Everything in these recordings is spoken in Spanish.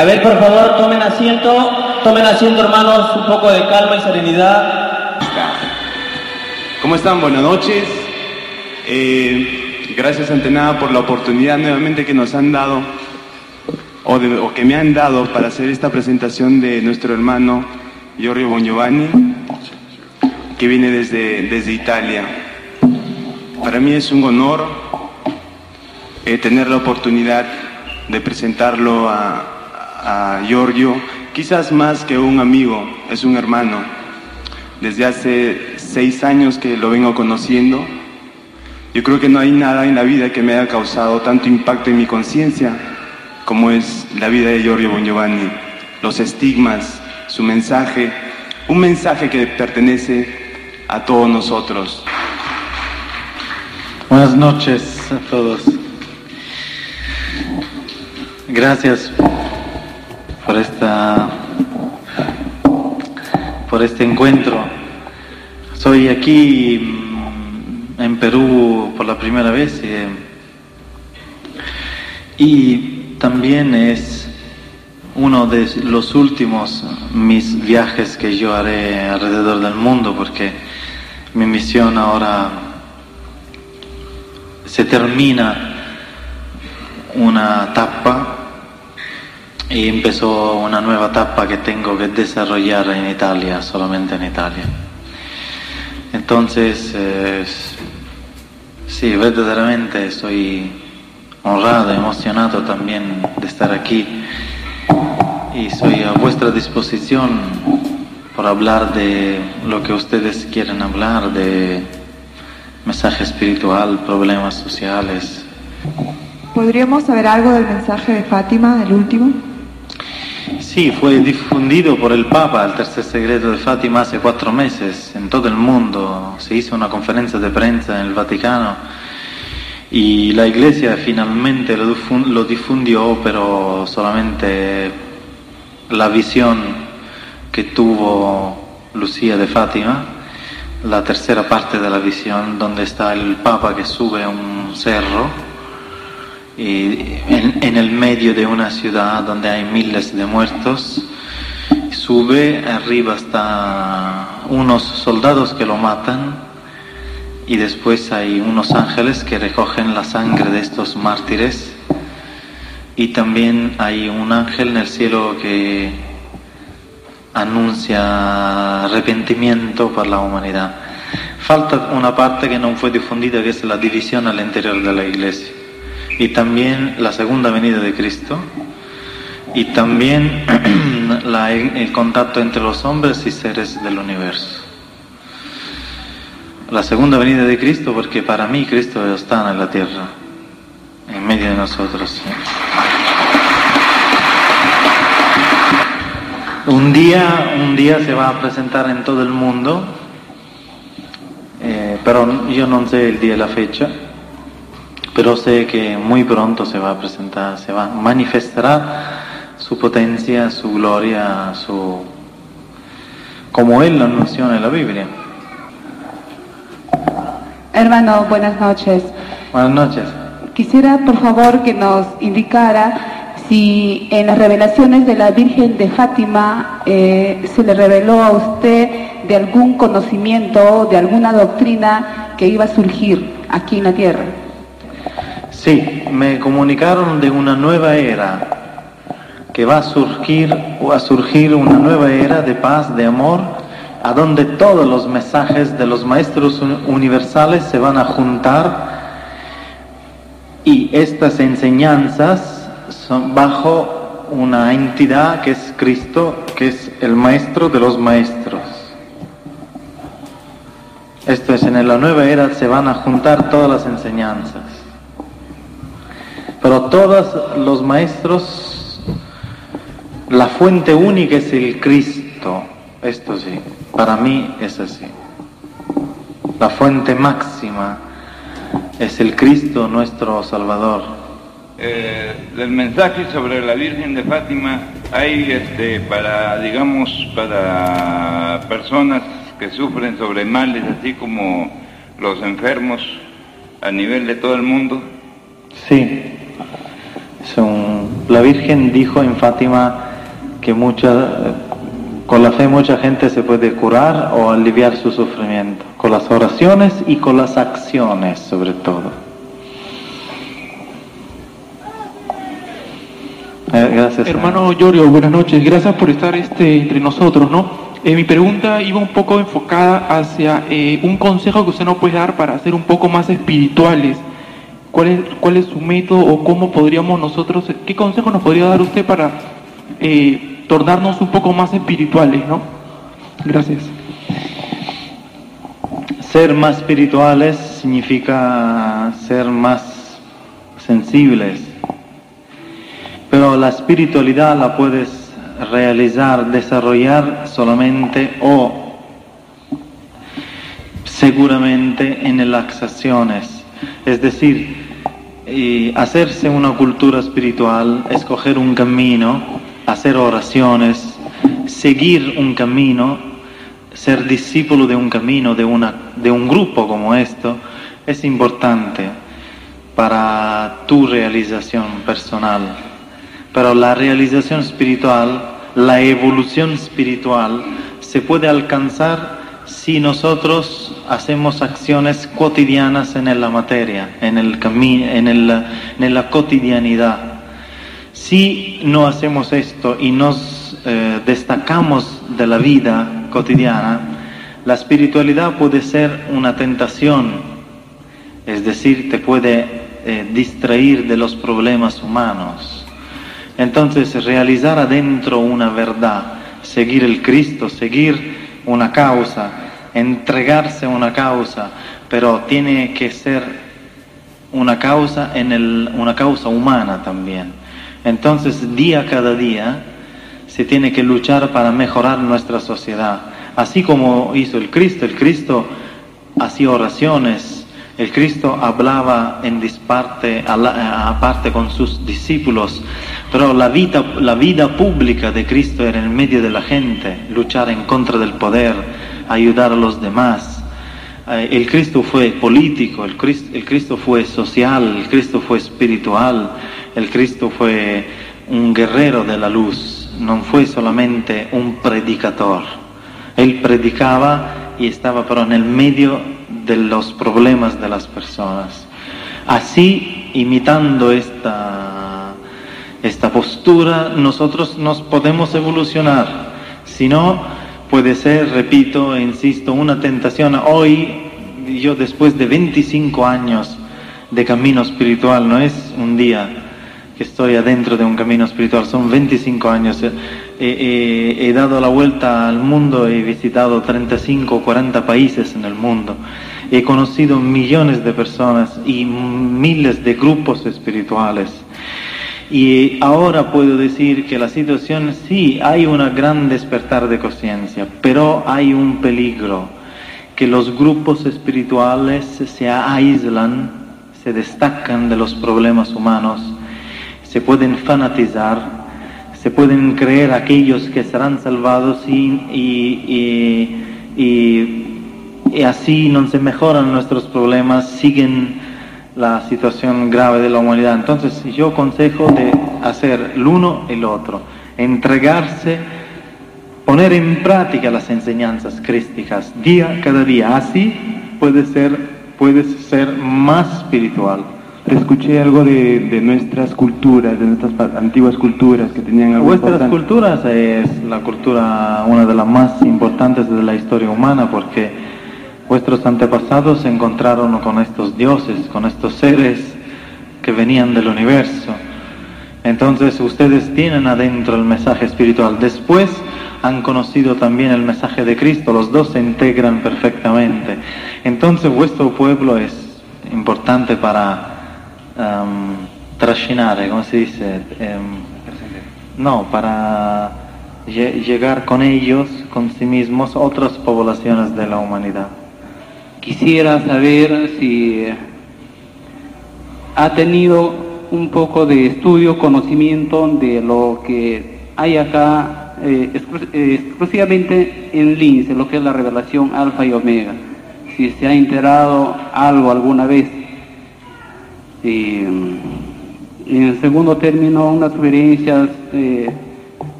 A ver, por favor, tomen asiento, tomen asiento, hermanos, un poco de calma y serenidad. ¿Cómo están? Buenas noches. Eh, gracias ante nada por la oportunidad nuevamente que nos han dado o, que me han dado para hacer esta presentación de nuestro hermano Giorgio Bongiovanni, que viene desde, desde Italia. Para mí es un honor eh, tener la oportunidad de presentarlo a, a Giorgio, quizás más que un amigo, es un hermano. Desde hace seis años que lo vengo conociendo. Yo creo que no hay nada en la vida que me haya causado tanto impacto en mi conciencia como es la vida de Giorgio Bongiovanni. Los estigmas, su mensaje, un mensaje que pertenece a todos nosotros. Buenas noches a todos. Gracias por esta por este encuentro. Soy aquí mm, en Perú por la primera vez eh, y también es uno de los últimos mis viajes que yo haré alrededor del mundo porque mi misión ahora se termina una etapa y empezó una nueva etapa que tengo que desarrollar en Italia, solamente en Italia. Entonces, sí, verdaderamente estoy honrado, emocionado también de estar aquí y soy a vuestra disposición por hablar de lo que ustedes quieren hablar, de mensaje espiritual, problemas sociales. ¿Podríamos saber algo del mensaje de Fátima, el último? Sí, fue difundido por el Papa, el tercer secreto de Fátima, hace cuatro meses en todo el mundo. Se hizo una conferencia de prensa en el Vaticano y la Iglesia finalmente lo difun- lo difundió, pero solamente la visión que tuvo Lucía de Fátima, la tercera parte de la visión, donde está el Papa que sube a un cerro y en, en el medio de una ciudad donde hay miles de muertos, sube, arriba está unos soldados que lo matan y después hay unos ángeles que recogen la sangre de estos mártires y también hay un ángel en el cielo que anuncia arrepentimiento para la humanidad. Falta una parte que no fue difundida, que es la división al interior de la iglesia. Y también la segunda venida de Cristo. Y también el contacto entre los hombres y seres del universo. La segunda venida de Cristo, porque para mí Cristo está en la tierra, en medio de nosotros. Un día, un día se va a presentar en todo el mundo, eh, pero yo no sé el día y la fecha, pero sé que muy pronto se va a presentar, se va, manifestará su potencia, su gloria, su como él lo anunció en la Biblia. Hermano, buenas noches. Buenas noches. Quisiera, por favor, que nos indicara si en las revelaciones de la Virgen de Fátima eh, se le reveló a usted de algún conocimiento, de alguna doctrina que iba a surgir aquí en la tierra. Sí, me comunicaron de una nueva era que va a surgir o a surgir una nueva era de paz, de amor, a donde todos los mensajes de los maestros uni- universales se van a juntar y estas enseñanzas son bajo una entidad que es Cristo, que es el maestro de los maestros. Esto es, en la nueva era se van a juntar todas las enseñanzas. Pero todos los maestros, la fuente única es el Cristo. Esto sí, para mí es así. La fuente máxima es el Cristo nuestro Salvador. Eh, del mensaje sobre la Virgen de Fátima hay este para digamos para personas que sufren sobre males así como los enfermos a nivel de todo el mundo Sí, La Virgen dijo en Fátima que mucha, con la fe mucha gente se puede curar o aliviar su sufrimiento, con las oraciones y con las acciones sobre todo. Eh, gracias. Hermano Yorio, buenas noches. Gracias por estar este, entre nosotros, ¿no? Eh, mi pregunta iba un poco enfocada hacia eh, un consejo que usted nos puede dar para ser un poco más espirituales. ¿Cuál es, ¿Cuál es su método o cómo podríamos nosotros, qué consejo nos podría dar usted para eh, tornarnos un poco más espirituales, ¿no? Gracias. Ser más espirituales significa ser más sensibles, pero la espiritualidad la puedes realizar, desarrollar solamente o seguramente en las acciones. Es decir, hacerse una cultura espiritual, escoger un camino, hacer oraciones, seguir un camino, ser discípulo de un camino, de, una, de un grupo como esto, es importante para tu realización personal. Pero la realización espiritual, la evolución espiritual, se puede alcanzar si nosotros hacemos acciones cotidianas en la materia, en, el en, en la cotidianidad. Si no hacemos esto y nos eh, destacamos de la vida cotidiana, la espiritualidad puede ser una tentación, es decir, te puede eh, distraer de los problemas humanos. Entonces, realizar adentro una verdad, seguir el Cristo, seguir una causa, entregarse a una causa, pero tiene que ser una causa, en el, una causa humana también. Entonces, día cada día, se tiene que luchar para mejorar nuestra sociedad. Así como hizo el Cristo, el Cristo hacía oraciones, el Cristo hablaba en disparte, aparte con sus discípulos, pero la vida, la vida pública de Cristo era en medio de la gente, luchar en contra del poder, ayudar a los demás. Eh, el Cristo fue político, el Cristo, el Cristo fue social, el Cristo fue espiritual, el Cristo fue un guerrero de la luz, no fue solamente un predicador. Él predicaba y estaba pero en el medio de los problemas de las personas. Así, imitando esta, esta postura, nosotros nos podemos evolucionar. Si no, puede ser, repito insisto, una tentación. Hoy, yo después de 25 años de camino espiritual, no es un día que estoy adentro de un camino espiritual, son 25 años. he dado la vuelta al mundo, he visitado 35 o 40 países en el mundo. He conocido millones de personas y miles de grupos espirituales. Y ahora puedo decir que la situación sí, hay un gran despertar de conciencia, pero hay un peligro, que los grupos espirituales se aíslan, se destacan de los problemas humanos, se pueden fanatizar, se pueden creer aquellos que serán salvados y, y, y y así no se mejoran nuestros problemas, siguen la situación grave de la humanidad. Entonces yo aconsejo de hacer el uno y el otro, entregarse, poner en práctica las enseñanzas crísticas día cada día. Así puede ser, puedes ser más espiritual. escuché algo de, nuestras culturas, de nuestras antiguas culturas que tenían algo Vuestras culturas es la cultura, una de las más importantes de la historia humana porque Vuestros antepasados se encontraron con estos dioses, con estos seres que venían del universo. Entonces ustedes tienen adentro el mensaje espiritual. Después han conocido también el mensaje de Cristo. Los dos se integran perfectamente. Entonces vuestro pueblo es importante para um, trascinar, ¿cómo se dice? Em, no, para llegar con ellos, con sí mismos, otras poblaciones de la humanidad. Quisiera saber si ha tenido un poco de estudio, conocimiento de lo que hay acá eh, eh, exclusivamente en Lince, lo que es la revelación alfa y omega. Si se ha enterado algo alguna vez. En segundo término, unas sugerencias, eh,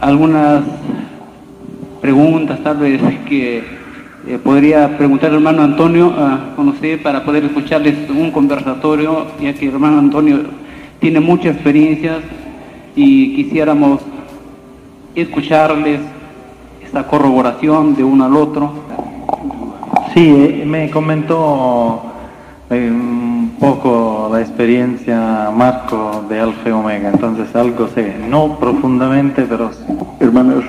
algunas preguntas tal vez que eh, podría preguntar al hermano Antonio a conocer para poder escucharles un conversatorio, ya que el hermano Antonio tiene mucha experiencia y quisiéramos escucharles esta corroboración de uno al otro. Sí, eh, me comentó eh, un poco la experiencia Marco de Alfa y Omega, entonces algo sé, no profundamente, pero sí. Hermanas,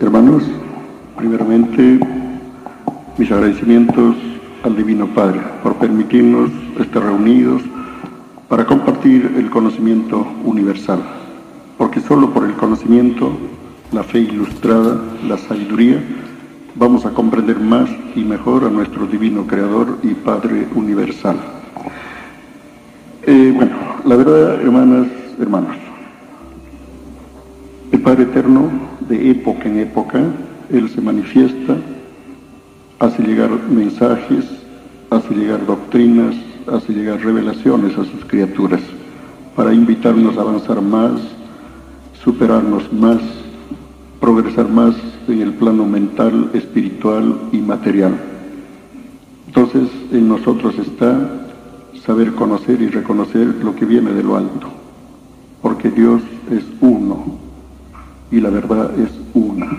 hermanos, primeramente mis agradecimientos al Divino Padre por permitirnos estar reunidos para compartir el conocimiento universal, porque solo por el conocimiento, la fe ilustrada, la sabiduría, vamos a comprender más y mejor a nuestro Divino Creador y Padre Universal. Eh, bueno, la verdad, hermanas, hermanos, el Padre Eterno, de época en época, Él se manifiesta, hace llegar mensajes, hace llegar doctrinas, hace llegar revelaciones a sus criaturas, para invitarnos a avanzar más, superarnos más, progresar más en el plano mental, espiritual y material. Entonces, en nosotros está saber conocer y reconocer lo que viene de lo alto, porque Dios es uno y la verdad es una,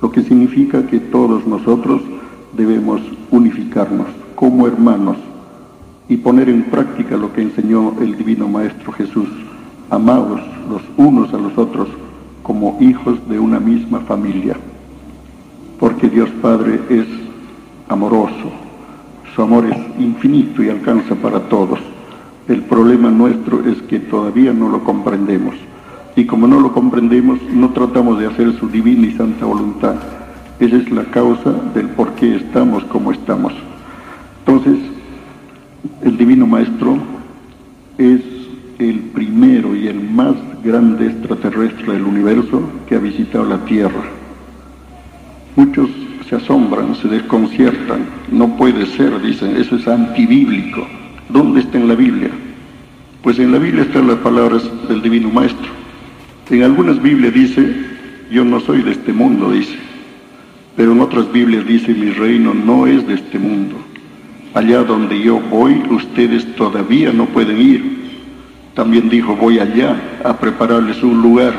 lo que significa que todos nosotros debemos unificarnos como hermanos y poner en práctica lo que enseñó el Divino Maestro Jesús, amados los unos a los otros como hijos de una misma familia, porque Dios Padre es amoroso, su amor es infinito y alcanza para todos. El problema nuestro es que todavía no lo comprendemos y como no lo comprendemos no tratamos de hacer su divina y santa voluntad. Esa es la causa del por qué estamos como estamos. Entonces, el Divino Maestro es el primero y el más grande extraterrestre del universo que ha visitado la Tierra. Muchos se asombran, se desconciertan, no puede ser, dicen, eso es antibíblico. ¿Dónde está en la Biblia? Pues en la Biblia están las palabras del Divino Maestro. En algunas Biblias dice, yo no soy de este mundo, dice. Pero en otras Biblias dice, mi reino no es de este mundo. Allá donde yo voy, ustedes todavía no pueden ir. También dijo, voy allá a prepararles un lugar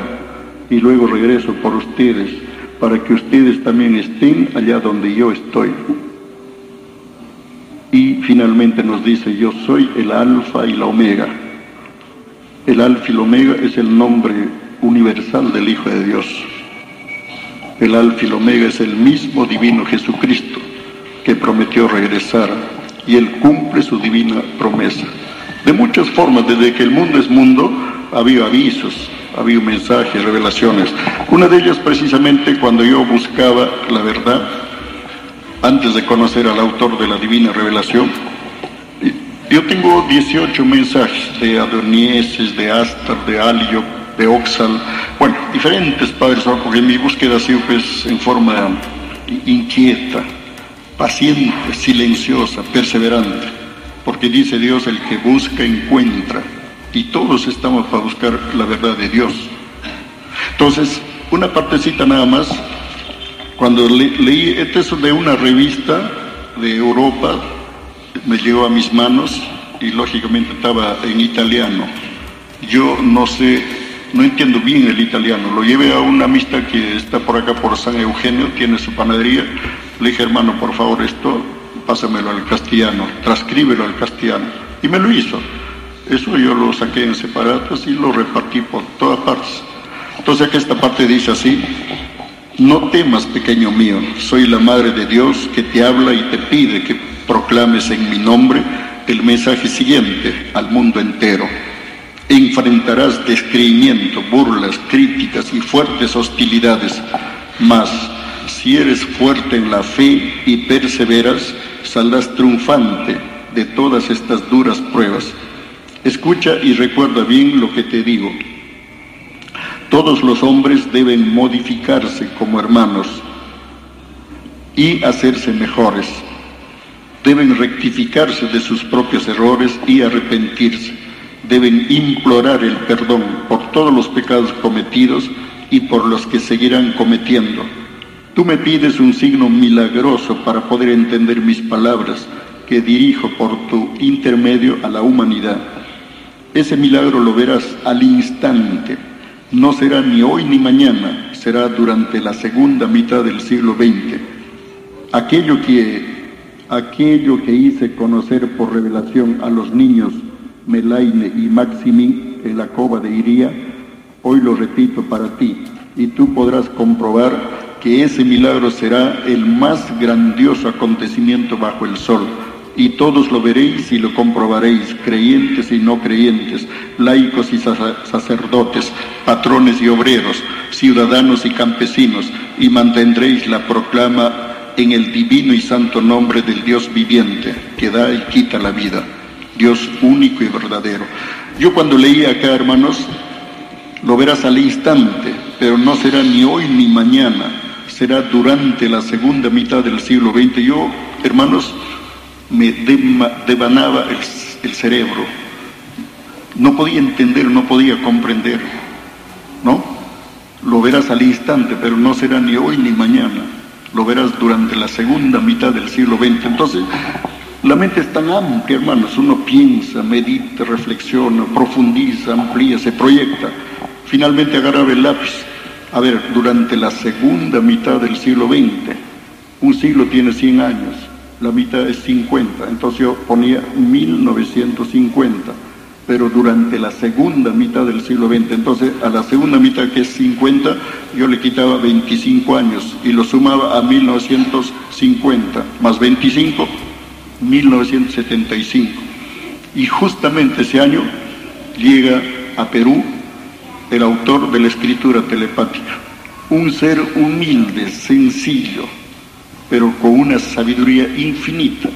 y luego regreso por ustedes para que ustedes también estén allá donde yo estoy. Y finalmente nos dice, yo soy el alfa y la omega. El alfa y la omega es el nombre universal del Hijo de Dios. El alfa y la omega es el mismo divino Jesucristo que prometió regresar y él cumple su divina promesa. De muchas formas, desde que el mundo es mundo, ha habido avisos, ha habido mensajes, revelaciones. Una de ellas precisamente cuando yo buscaba la verdad, antes de conocer al autor de la divina revelación, yo tengo 18 mensajes de Adonieses, de Astar, de Alio, de Oxal, bueno, diferentes padres, porque mi búsqueda sido pues en forma inquieta, paciente, silenciosa, perseverante, porque dice Dios, el que busca encuentra, y todos estamos para buscar la verdad de Dios. Entonces, una partecita nada más, cuando le, leí, este es de una revista de Europa, me llegó a mis manos y lógicamente estaba en italiano. Yo no sé, no entiendo bien el italiano, lo llevé a una amistad que está por acá por San Eugenio, tiene su panadería, le dije hermano, por favor esto, pásamelo al castellano, transcríbelo al castellano, y me lo hizo. Eso yo lo saqué en separados y lo repartí por todas partes. Entonces aquí esta parte dice así, no temas pequeño mío, soy la Madre de Dios que te habla y te pide que proclames en mi nombre el mensaje siguiente al mundo entero. Enfrentarás descreimiento, burlas, críticas y fuertes hostilidades, mas si eres fuerte en la fe y perseveras, saldrás triunfante de todas estas duras pruebas. Escucha y recuerda bien lo que te digo. Todos los hombres deben modificarse como hermanos y hacerse mejores. Deben rectificarse de sus propios errores y arrepentirse. Deben implorar el perdón por todos los pecados cometidos y por los que seguirán cometiendo. Tú me pides un signo milagroso para poder entender mis palabras que dirijo por tu intermedio a la humanidad. Ese milagro lo verás al instante. No será ni hoy ni mañana, será durante la segunda mitad del siglo XX. Aquello que, aquello que hice conocer por revelación a los niños Melaine y Maximín en la cova de Iría, hoy lo repito para ti, y tú podrás comprobar que ese milagro será el más grandioso acontecimiento bajo el sol y todos lo veréis y lo comprobaréis, creyentes y no creyentes, laicos y sacerdotes, patrones y obreros, ciudadanos y campesinos, y mantendréis la proclama en el divino y santo nombre del Dios viviente, que da y quita la vida, Dios único y verdadero. Yo cuando leía acá, hermanos, lo verás al instante, pero no será ni hoy ni mañana, será durante la segunda mitad del siglo XX. Yo, hermanos, me devanaba el, cerebro. No podía entender, no podía comprender, ¿no? Lo verás al instante, pero no será ni hoy ni mañana. Lo verás durante la segunda mitad del siglo XX. Entonces, la mente es tan amplia, hermanos. Uno piensa, medita, reflexiona, profundiza, amplía, se proyecta. Finalmente agarrar el lápiz. A ver, durante la segunda mitad del siglo XX, un siglo tiene 100 años, la mitad es 50, entonces yo ponía 1950, pero durante la segunda mitad del siglo XX, entonces a la segunda mitad que es 50, yo le quitaba 25 años y lo sumaba a 1950, más 25, 1975. Y justamente ese año llega a Perú el autor de la escritura telepática, un ser humilde, sencillo, pero con una sabiduría infinita.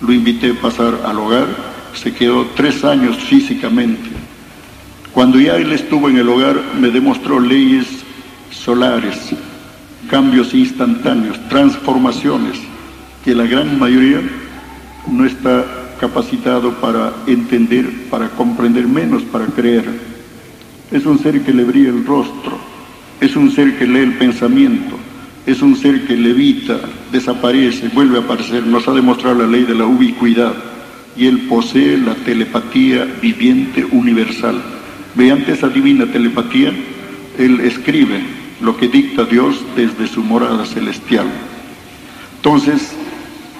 Lo invité a pasar al hogar, se quedó tres años físicamente. Cuando ya él estuvo en el hogar, me demostró leyes solares, cambios instantáneos, transformaciones, que la gran mayoría no está capacitado para entender, para comprender menos, para creer. Es un ser que le brilla el rostro, es un ser que lee el pensamiento, es un ser que levita, desaparece, vuelve a aparecer, nos ha demostrado la ley de la ubicuidad y él posee la telepatía viviente universal. Mediante esa divina telepatía, él escribe lo que dicta Dios desde su morada celestial. Entonces,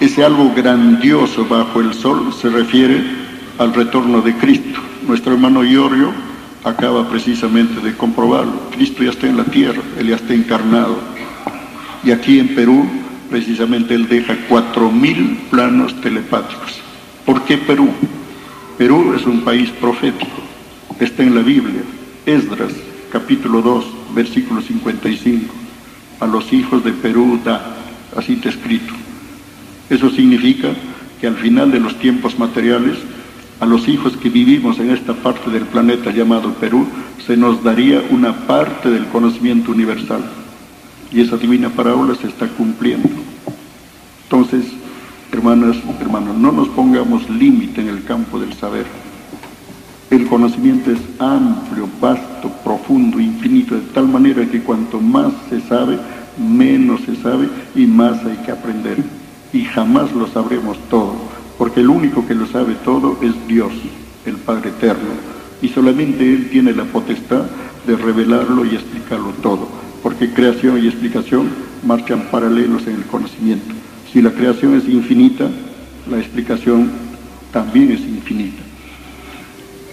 ese algo grandioso bajo el sol se refiere al retorno de Cristo. Nuestro hermano Iorio acaba precisamente de comprobarlo. Cristo ya está en la tierra, él ya está encarnado y aquí en Perú, precisamente él deja cuatro mil planos telepáticos. ¿Por qué Perú? Perú es un país profético, está en la Biblia, Esdras, capítulo 2, versículo 55. A los hijos de Perú da, así está escrito. Eso significa que al final de los tiempos materiales, a los hijos que vivimos en esta parte del planeta llamado Perú, se nos daría una parte del conocimiento universal y esa divina parábola se está cumpliendo. Entonces, hermanas, hermanos, no nos pongamos límite en el campo del saber. El conocimiento es amplio, vasto, profundo, infinito, de tal manera que cuanto más se sabe, menos se sabe y más hay que aprender. Y jamás lo sabremos todo, porque el único que lo sabe todo es Dios, el Padre Eterno. Y solamente Él tiene la potestad de revelarlo y explicarlo todo porque creación y explicación marchan paralelos en el conocimiento. Si la creación es infinita, la explicación también es infinita.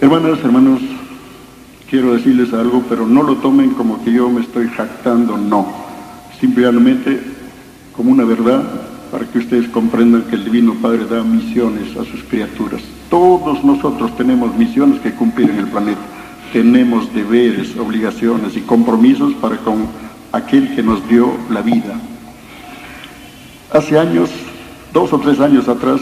Hermanas, hermanos, quiero decirles algo, pero no lo tomen como que yo me estoy jactando, no. Simplemente como una verdad para que ustedes comprendan que el Divino Padre da misiones a sus criaturas. Todos nosotros tenemos misiones que cumplir en el planeta tenemos deberes, obligaciones y compromisos para con aquel que nos dio la vida. Hace años, dos o tres años atrás,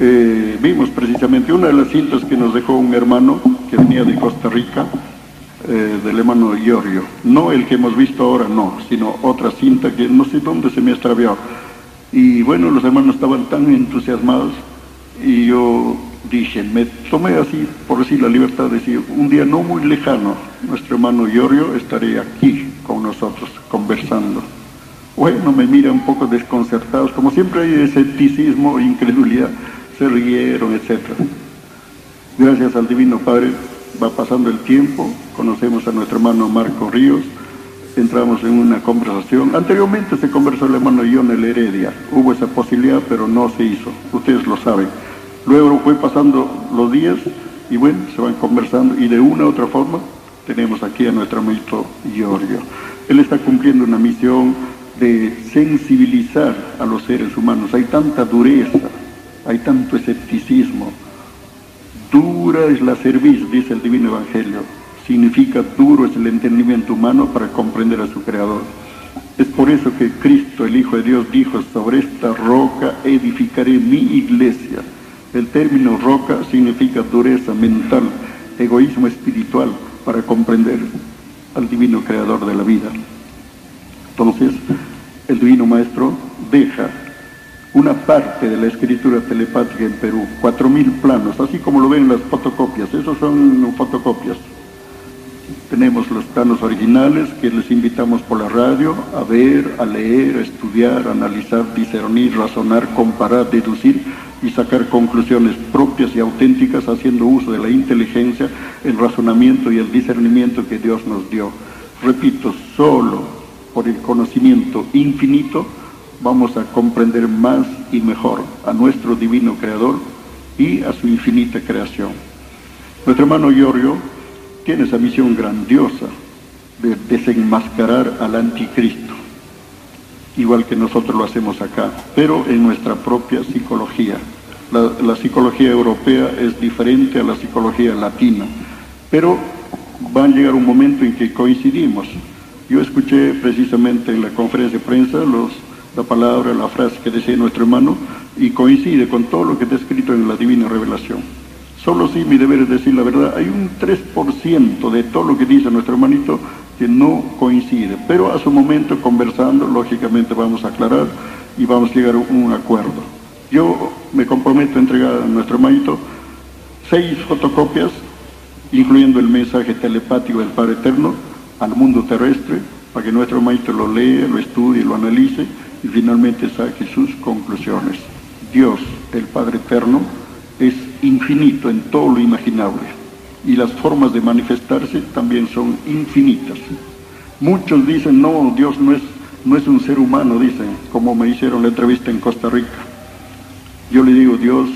eh, vimos precisamente una de las cintas que nos dejó un hermano que venía de Costa Rica, eh, del hermano Iorio. No el que hemos visto ahora, no, sino otra cinta que no sé dónde se me extravió. Y bueno, los hermanos estaban tan entusiasmados y yo dije, me tomé así, por decir la libertad de decir, un día no muy lejano, nuestro hermano Iorio estaría aquí con nosotros conversando. Bueno, me mira un poco desconcertados, como siempre hay escepticismo incredulidad, se rieron, etc. Gracias al Divino Padre va pasando el tiempo, conocemos a nuestro hermano Marco Ríos, entramos en una conversación. Anteriormente se conversó el hermano John Heredia, hubo esa posibilidad, pero no se hizo, ustedes lo saben. Luego fue pasando los días y bueno, se van conversando y de una u otra forma tenemos aquí a nuestro amigo Giorgio. Él está cumpliendo una misión de sensibilizar a los seres humanos. Hay tanta dureza, hay tanto escepticismo. Dura es la cerviz, dice el Divino Evangelio. Significa duro es el entendimiento humano para comprender a su Creador. Es por eso que Cristo, el Hijo de Dios, dijo, sobre esta roca edificaré mi iglesia. El término roca significa dureza mental, egoísmo espiritual para comprender al divino creador de la vida. Entonces, el divino maestro deja una parte de la escritura telepática en Perú, cuatro mil planos, así como lo ven las fotocopias, esos son fotocopias. Tenemos los planos originales que les invitamos por la radio a ver, a leer, a estudiar, a analizar, discernir, razonar, comparar, deducir y sacar conclusiones propias y auténticas haciendo uso de la inteligencia, el razonamiento y el discernimiento que Dios nos dio. Repito, solo por el conocimiento infinito vamos a comprender más y mejor a nuestro divino creador y a su infinita creación. Nuestro hermano Giorgio tiene esa misión grandiosa de desenmascarar al anticristo, igual que nosotros lo hacemos acá, pero en nuestra propia psicología. La, psicología europea es diferente a la psicología latina, pero va a llegar un momento en que coincidimos. Yo escuché precisamente en la conferencia de prensa los, la palabra, la frase que decía nuestro hermano y coincide con todo lo que está escrito en la divina revelación. Solo sí mi deber es decir la verdad, hay un 3% de todo lo que dice nuestro hermanito que no coincide, pero a su momento conversando, lógicamente vamos a aclarar y vamos a llegar a un acuerdo. Yo me comprometo a entregar a nuestro hermanito seis fotocopias, incluyendo el mensaje telepático del Padre Eterno, al mundo terrestre, para que nuestro maestro lo lea, lo estudie, lo analice y finalmente saque sus conclusiones. Dios, el Padre Eterno, es infinito en todo lo imaginable y las formas de manifestarse también son infinitas. Muchos dicen, no, Dios no es, no es un ser humano, dicen, como me hicieron la entrevista en Costa Rica. Yo le digo, Dios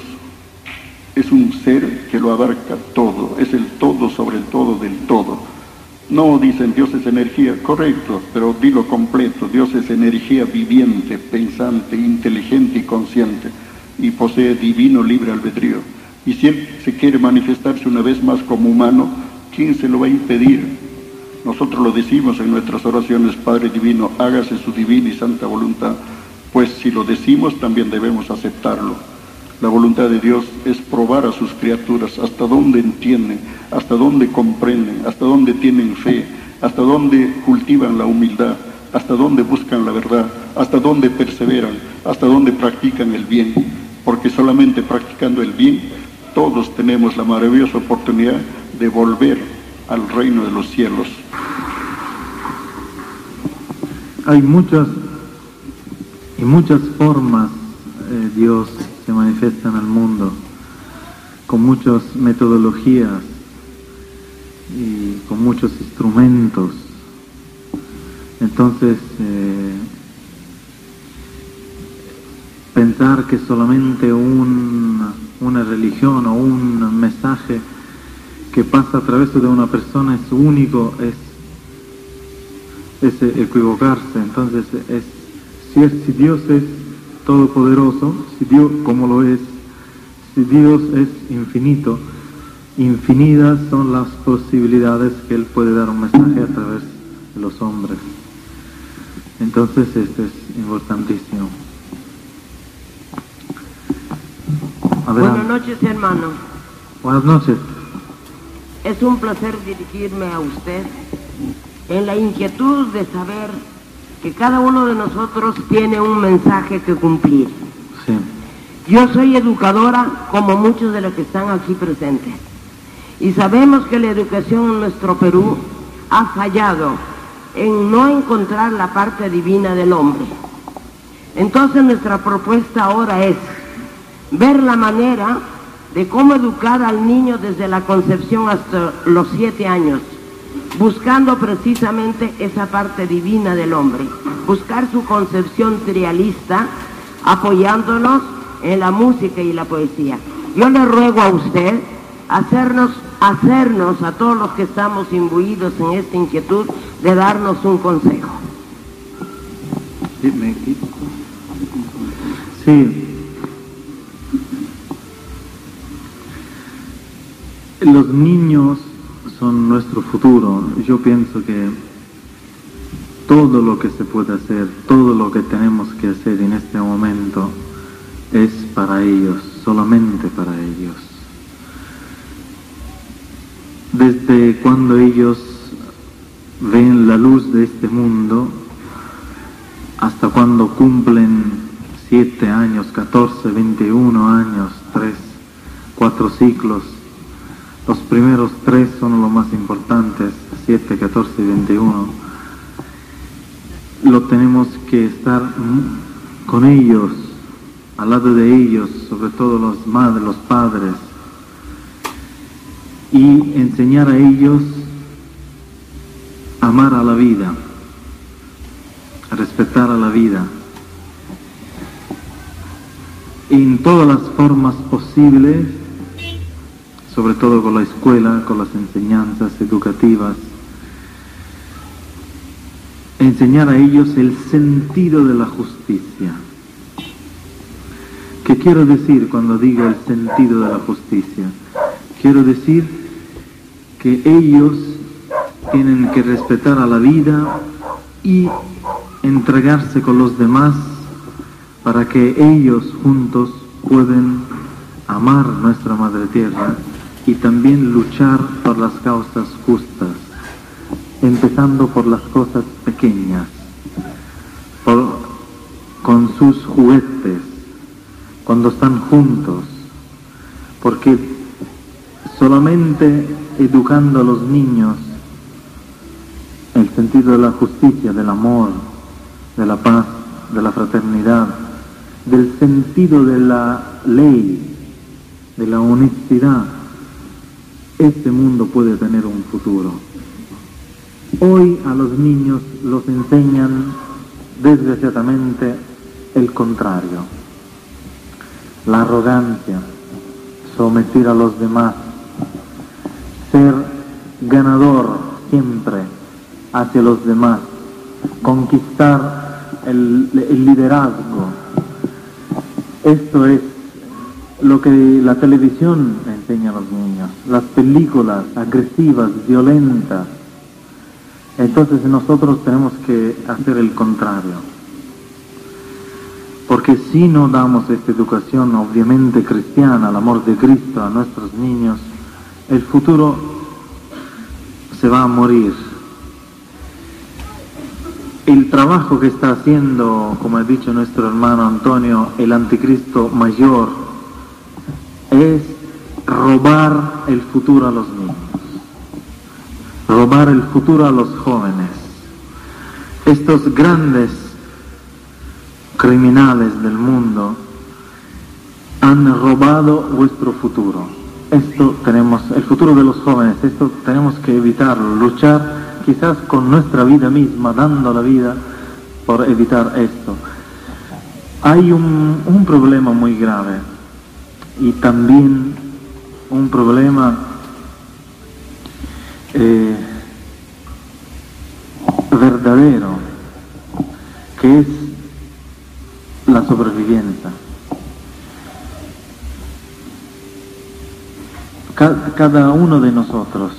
es un ser que lo abarca todo, es el todo sobre el todo del todo. No dicen Dios es energía, correcto, pero dilo completo, Dios es energía viviente, pensante, inteligente y consciente y posee divino libre albedrío. Y si Él se quiere manifestarse una vez más como humano, ¿quién se lo va a impedir? Nosotros lo decimos en nuestras oraciones, Padre Divino, hágase su divina y santa voluntad, pues si lo decimos también debemos aceptarlo. La voluntad de Dios es probar a sus criaturas hasta dónde entienden, hasta dónde comprenden, hasta dónde tienen fe, hasta dónde cultivan la humildad, hasta dónde buscan la verdad, hasta dónde perseveran, hasta dónde practican el bien, porque solamente practicando el bien todos tenemos la maravillosa oportunidad de volver al reino de los cielos. Hay muchas y muchas formas eh, Dios se manifiesta en el mundo, con muchas metodologías y con muchos instrumentos. Entonces, eh, pensar que solamente un, una religión o un mensaje que pasa a través de una persona es único, es, equivocarse. Entonces, es, si, si Dios es todopoderoso, si Dios, como lo es, si Dios es infinito, infinitas son las posibilidades que Él puede dar un mensaje a través de los hombres. Entonces, esto es importantísimo. Buenas noches, hermano. Buenas noches. Es un placer dirigirme a usted en la inquietud de saber que cada uno de nosotros tiene un mensaje que cumplir. Sí. Yo soy educadora como muchos de los que están aquí presentes. Y sabemos que la educación en nuestro Perú ha fallado en no encontrar la parte divina del hombre. Entonces nuestra propuesta ahora es ver la manera de cómo educar al niño desde la concepción hasta los siete años, buscando precisamente esa parte divina del hombre, buscar su concepción trialista, apoyándonos en la música y la poesía. Yo le ruego a usted hacernos, hacernos a todos los que estamos imbuidos en esta inquietud de darnos un consejo. Sí. Los niños son nuestro futuro. Yo pienso que todo lo que se puede hacer, todo lo que tenemos que hacer en este momento es para ellos, solamente para ellos. Desde cuando ellos ven la luz de este mundo, hasta cuando cumplen siete años, 14, 21 años, tres, cuatro ciclos, los primeros tres son los más importantes, 7, 14 y 21. Lo tenemos que estar con ellos, al lado de ellos, sobre todo los madres, los padres, y enseñar a ellos a amar a la vida, a respetar a la vida, en todas las formas posibles, sobre todo con la escuela, con las enseñanzas educativas, enseñar a ellos el sentido de la justicia. ¿Qué quiero decir cuando digo el sentido de la justicia? Quiero decir que ellos tienen que respetar a la vida y entregarse con los demás para que ellos juntos puedan amar nuestra Madre Tierra y también luchar por las causas justas, empezando por las cosas pequeñas, con sus juguetes, cuando están juntos, porque solamente educando a los niños el sentido de la justicia, del amor, de la paz, de la fraternidad, del sentido de la ley, de la honestidad, este mundo puede tener un futuro. Hoy a los niños los enseñan desgraciadamente el contrario, la arrogancia, someter a los demás, ser ganador siempre hacia los demás, conquistar el, liderazgo. Esto es lo que la televisión enseña a los niños, las películas agresivas, violentas. Entonces nosotros tenemos que hacer el contrario. Porque si no damos esta educación obviamente cristiana, al amor de Cristo a nuestros niños, el futuro se va a morir. El trabajo que está haciendo, como ha dicho nuestro hermano Antonio, el anticristo mayor, es robar el futuro a los niños, robar el futuro a los jóvenes. Estos grandes criminales del mundo han robado vuestro futuro. Esto tenemos, el futuro de los jóvenes, esto tenemos que evitarlo, luchar quizás con nuestra vida misma, dando la vida por evitar esto. Hay un, un problema muy grave y también un problema eh, verdadero, que es la sobrevivencia. Cada uno de nosotros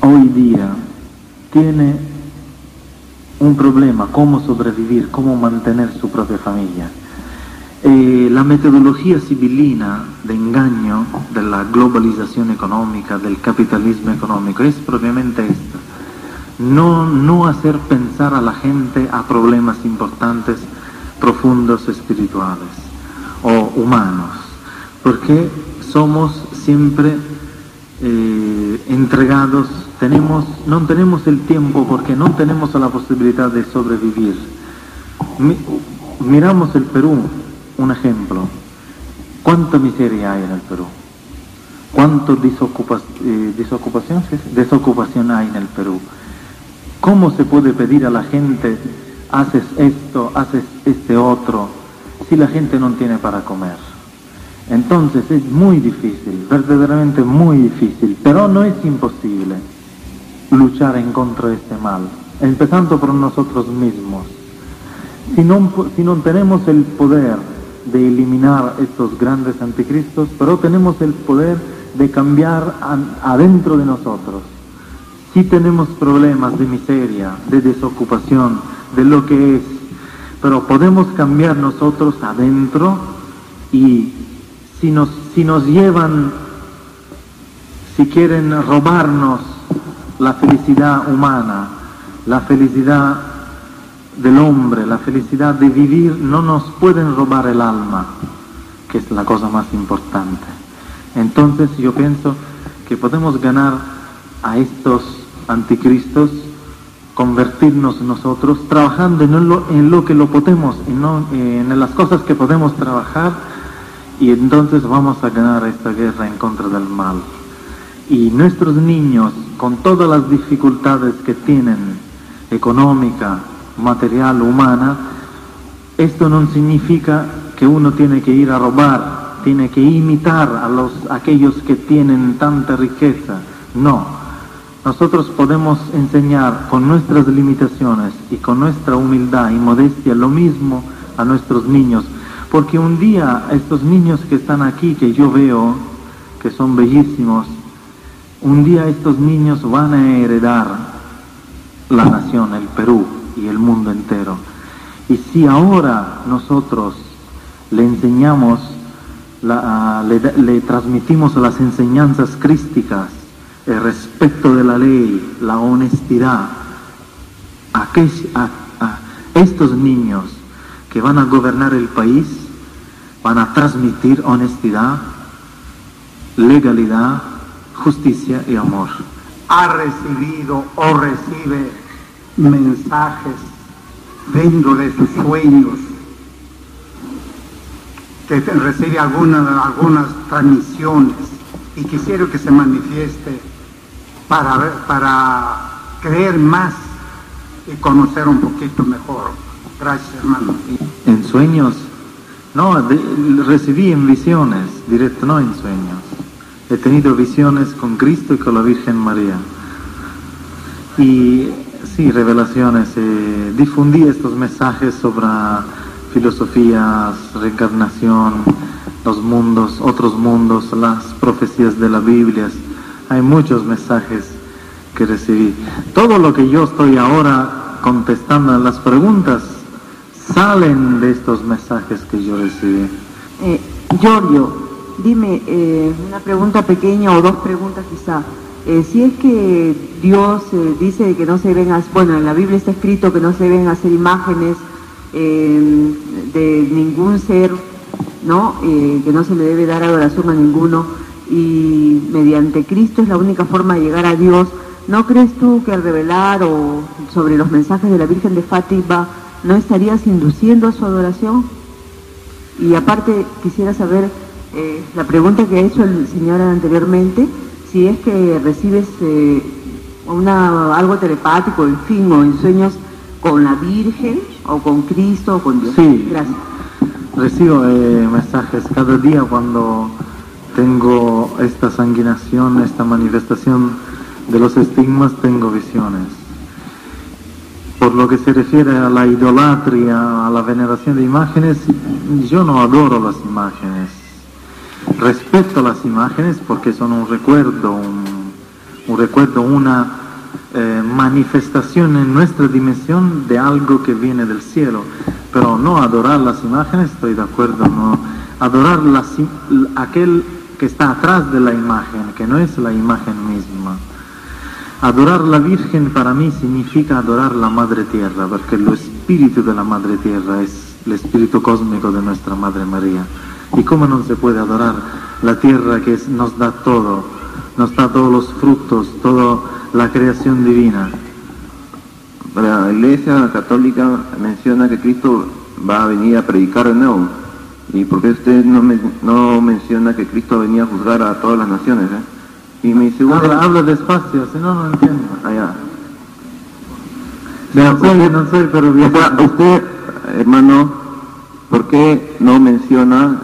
hoy día tiene un problema, cómo sobrevivir, cómo mantener su propia familia. Eh, la metodología civilina de engaño de la globalización económica, del capitalismo económico, es propiamente esta. No, no hacer pensar a la gente a problemas importantes profundos espirituales o humanos, porque somos siempre eh, entregados, tenemos, no tenemos el tiempo porque no tenemos la posibilidad de sobrevivir. Mi- miramos el Perú, un ejemplo. ¿Cuánta miseria hay en el Perú? ¿Cuánto eh, desocupación, sí, desocupación hay en el Perú? ¿Cómo se puede pedir a la gente, haces esto, haces este otro, si la gente no tiene para comer? Entonces es muy difícil, verdaderamente muy difícil, pero no es imposible luchar en contra de este mal, empezando por nosotros mismos. Si no, si no tenemos el poder de eliminar estos grandes anticristos, pero tenemos el poder de cambiar adentro de nosotros. Si tenemos problemas de miseria, de desocupación, de lo que es, pero podemos cambiar nosotros adentro y si nos, si nos llevan, si quieren robarnos la felicidad humana, la felicidad del hombre, la felicidad de vivir, no nos pueden robar el alma, que es la cosa más importante. Entonces yo pienso que podemos ganar a estos anticristos, convertirnos nosotros, trabajando en lo, en lo que lo podemos, en, no- en las cosas que podemos trabajar, y entonces vamos a ganar esta guerra en contra del mal. Y nuestros niños, con todas las dificultades que tienen, económica, material, humana, esto no significa que uno tiene que ir a robar, tiene que imitar a los aquellos que tienen tanta riqueza. No. Nosotros podemos enseñar con nuestras limitaciones y con nuestra humildad y modestia lo mismo a nuestros niños, porque un día estos niños que están aquí, que yo veo, que son bellísimos, un día estos niños van a heredar la nación, el Perú y el mundo entero. Y si ahora nosotros le enseñamos, la- le, transmitimos las enseñanzas crísticas, el respeto de la ley, la honestidad, a, que- a estos niños que van a gobernar el país, van a transmitir honestidad, legalidad, justicia y amor. ha recibido o recibe mensajes dentro de sus sueños, que recibe algunas, algunas transmisiones y quisiera que se manifieste para, para creer más y conocer un poquito mejor. Gracias, hermano. En sueños, no, recibí en visiones, directo, no en sueños. He tenido visiones con Cristo y con la Virgen María. Y sí, revelaciones, eh, difundí estos mensajes sobre filosofías, reencarnación, los mundos, otros mundos, las profecías de la Biblia. Hay muchos mensajes que recibí. Todo lo que yo estoy ahora contestando a las preguntas salen de estos mensajes que yo recibí. Eh, Giorgio, dime eh, una pregunta pequeña o dos preguntas quizá. Eh, si es que Dios eh, dice que no se hacer, bueno, en la Biblia está escrito que no se deben hacer imágenes eh, de ningún ser, ¿no? Eh, que no se le debe dar adoración a ninguno y mediante Cristo es la única forma de llegar a Dios. ¿No crees tú que al revelar o sobre los mensajes de la Virgen de Fátima no estarías induciendo a su adoración? Y aparte quisiera saber la pregunta que ha hecho el señor anteriormente, si es que recibes eh, una, algo telepático, en fin, o en sueños con la Virgen o con Cristo o con Dios. Sí. Gracias. Recibo eh, mensajes cada día cuando tengo esta sanguinación, esta manifestación de los estigmas, tengo visiones. Por lo que se refiere a la idolatría, a la veneración de imágenes, yo no adoro las imágenes. Respeto las imágenes porque son un recuerdo, un, recuerdo, una eh, manifestación en nuestra dimensión de algo que viene del cielo. Pero no adorar las imágenes, estoy de acuerdo, no. Adorar aquel que está atrás de la imagen, que no es la imagen misma. Adorar la Virgen para mí significa adorar la Madre Tierra, porque el espíritu de la Madre Tierra es el espíritu cósmico de nuestra Madre María. ¿Y cómo no se puede adorar la tierra que nos da todo, nos da todos los frutos, toda la creación divina? La Iglesia Católica menciona que Cristo va a venir a predicar de nuevo. ¿Y por qué usted no, no menciona que Cristo venía a juzgar a todas las naciones? eh? Y mi segunda... Habla, habla despacio, si no, no entiendo. Allá. No soy, no soy, pero bien. Usted, hermano, ¿por qué no menciona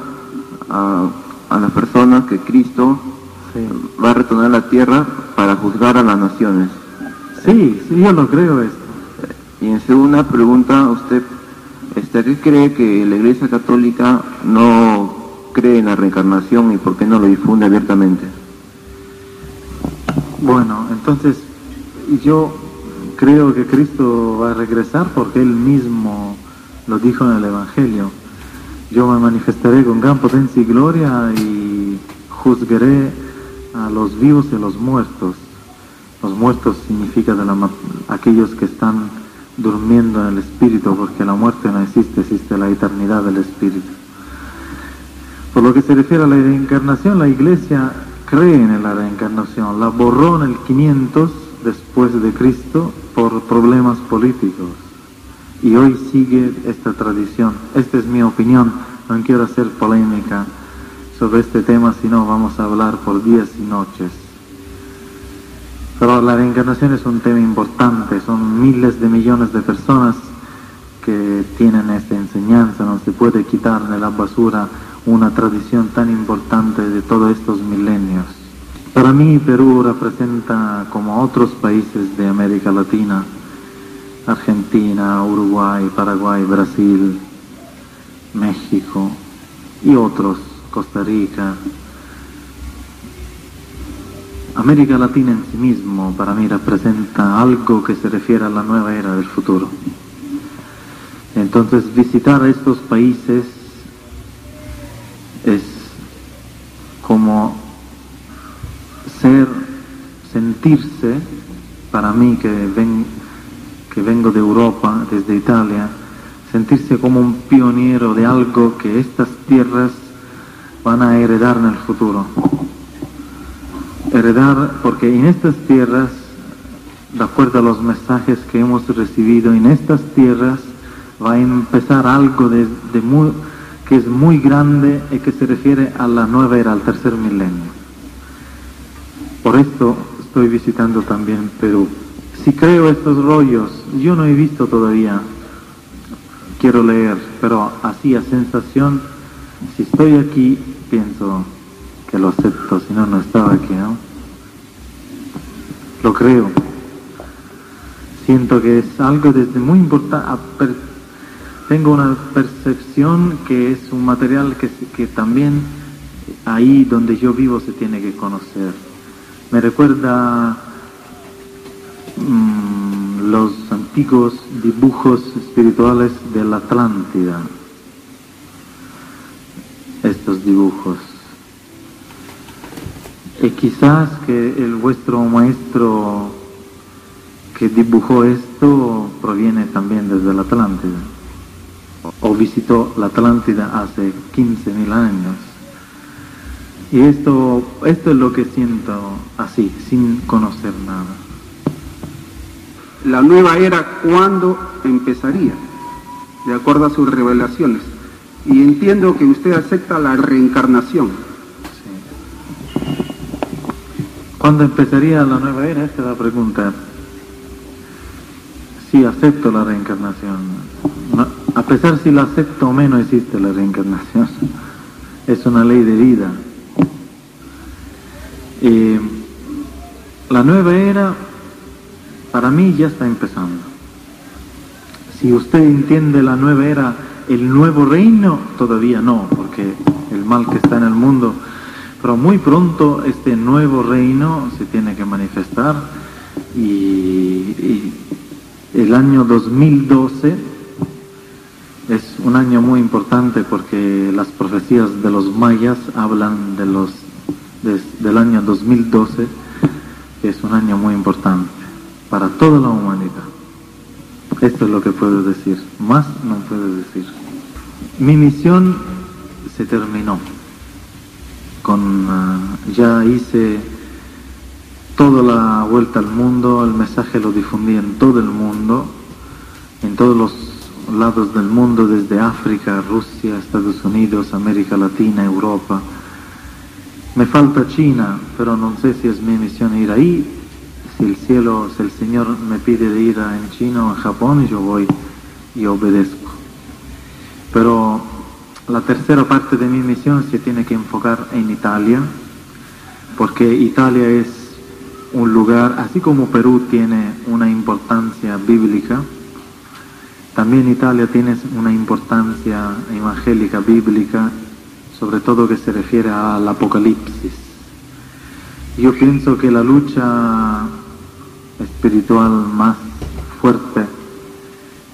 a, a las personas que Cristo va a retornar a la tierra para juzgar a las naciones? Sí, sí, yo lo creo esto. Y en segunda pregunta, usted, este, ¿qué cree que la Iglesia Católica no cree en la reencarnación y por qué no lo difunde abiertamente? Bueno, entonces yo creo que Cristo va a regresar porque Él mismo lo dijo en el Evangelio. Yo me manifestaré con gran potencia y gloria y juzgaré a los vivos y a los muertos. Los muertos significa de la aquellos que están durmiendo en el espíritu, porque la muerte no existe, existe la eternidad del espíritu. Por lo que se refiere a la reencarnación, la iglesia cree en la reencarnación, la borró en el 500 después de Cristo por problemas políticos. Y hoy sigue esta tradición. Esta es mi opinión, no quiero hacer polémica sobre este tema, sino vamos a hablar por días y noches. Pero la reencarnación es un tema importante, son miles de millones de personas que tienen esta enseñanza, no se puede quitar de la basura una tradición tan importante de todos estos milenios. Para mí Perú representa como otros países de América Latina, Argentina, Uruguay, Paraguay, Brasil, México y otros, Costa Rica, América Latina en sí mismo para mí representa algo que se refiere a la nueva era del futuro. Entonces visitar estos países es como ser, sentirse, para mí que, ven, que vengo de Europa, desde Italia, sentirse como un pionero de algo que estas tierras van a heredar en el futuro heredar, porque en estas tierras, de acuerdo a los mensajes que hemos recibido, en estas tierras va a empezar algo de, de muy, que es muy grande y que se refiere a la nueva era, al tercer milenio. Por esto estoy visitando también Perú. Si creo estos rollos, yo no he visto todavía, quiero leer, pero así a sensación, si estoy aquí, pienso, que lo acepto, si no, no estaba aquí, ¿no? Lo creo. Siento que es algo desde muy importante. Tengo una percepción que es un material que, que también ahí donde yo vivo se tiene que conocer. Me recuerda mm, los antiguos dibujos espirituales de la Atlántida. Estos dibujos. Y quizás que el vuestro maestro que dibujó esto proviene también desde la Atlántida, o visitó la Atlántida hace 15.000 años. Y esto, esto es lo que siento así, sin conocer nada. La nueva era, ¿cuándo empezaría? De acuerdo a sus revelaciones. Y entiendo que usted acepta la reencarnación. ¿Cuándo empezaría la nueva era? Esta es la pregunta. Sí, acepto la reencarnación. A pesar si la acepto o menos, no existe la reencarnación. Es una ley de vida. Eh, la nueva era, para mí, ya está empezando. Si usted entiende la nueva era, el nuevo reino, todavía no, porque el mal que está en el mundo pero muy pronto este nuevo reino se tiene que manifestar y, el año 2012 es un año muy importante porque las profecías de los mayas hablan de los de, del año 2012 que es un año muy importante para toda la humanidad esto es lo que puedo decir más no puedo decir Mi misión se terminó. Con, ah, ya hice toda la vuelta al mundo, el mensaje lo difundí en todo el mundo, en todos los lados del mundo, desde África, Rusia, Estados Unidos, América Latina, Europa. Me falta China, pero no sé si es mi misión ir ahí. Si el cielo, si el Señor me pide de ir a- en China o en Japón, yo voy y obedezco. Pero la tercera parte de mi misión se tiene que enfocar en Italia, porque Italia es un lugar, así como Perú tiene una importancia bíblica, también Italia tiene una importancia evangélica, bíblica, sobre todo que se refiere al Apocalipsis. Yo pienso que la lucha espiritual más fuerte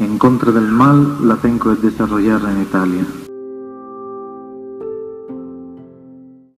en contra del mal la tengo que desarrollar en Italia.